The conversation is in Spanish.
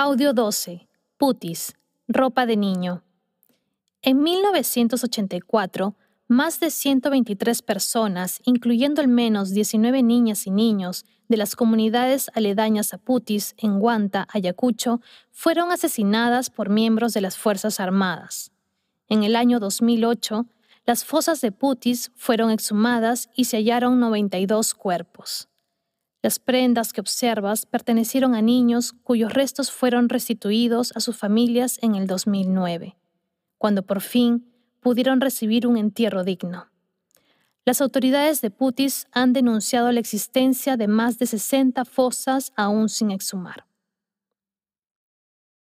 Audio 12. Putis. Ropa de niño. En 1984, más de 123 personas, incluyendo al menos 19 niñas y niños de las comunidades aledañas a Putis en Guanta, Ayacucho, fueron asesinadas por miembros de las Fuerzas Armadas. En el año 2008, las fosas de Putis fueron exhumadas y se hallaron 92 cuerpos. Las prendas que observas pertenecieron a niños cuyos restos fueron restituidos a sus familias en el 2009, cuando por fin pudieron recibir un entierro digno. Las autoridades de Putis han denunciado la existencia de más de 60 fosas aún sin exhumar.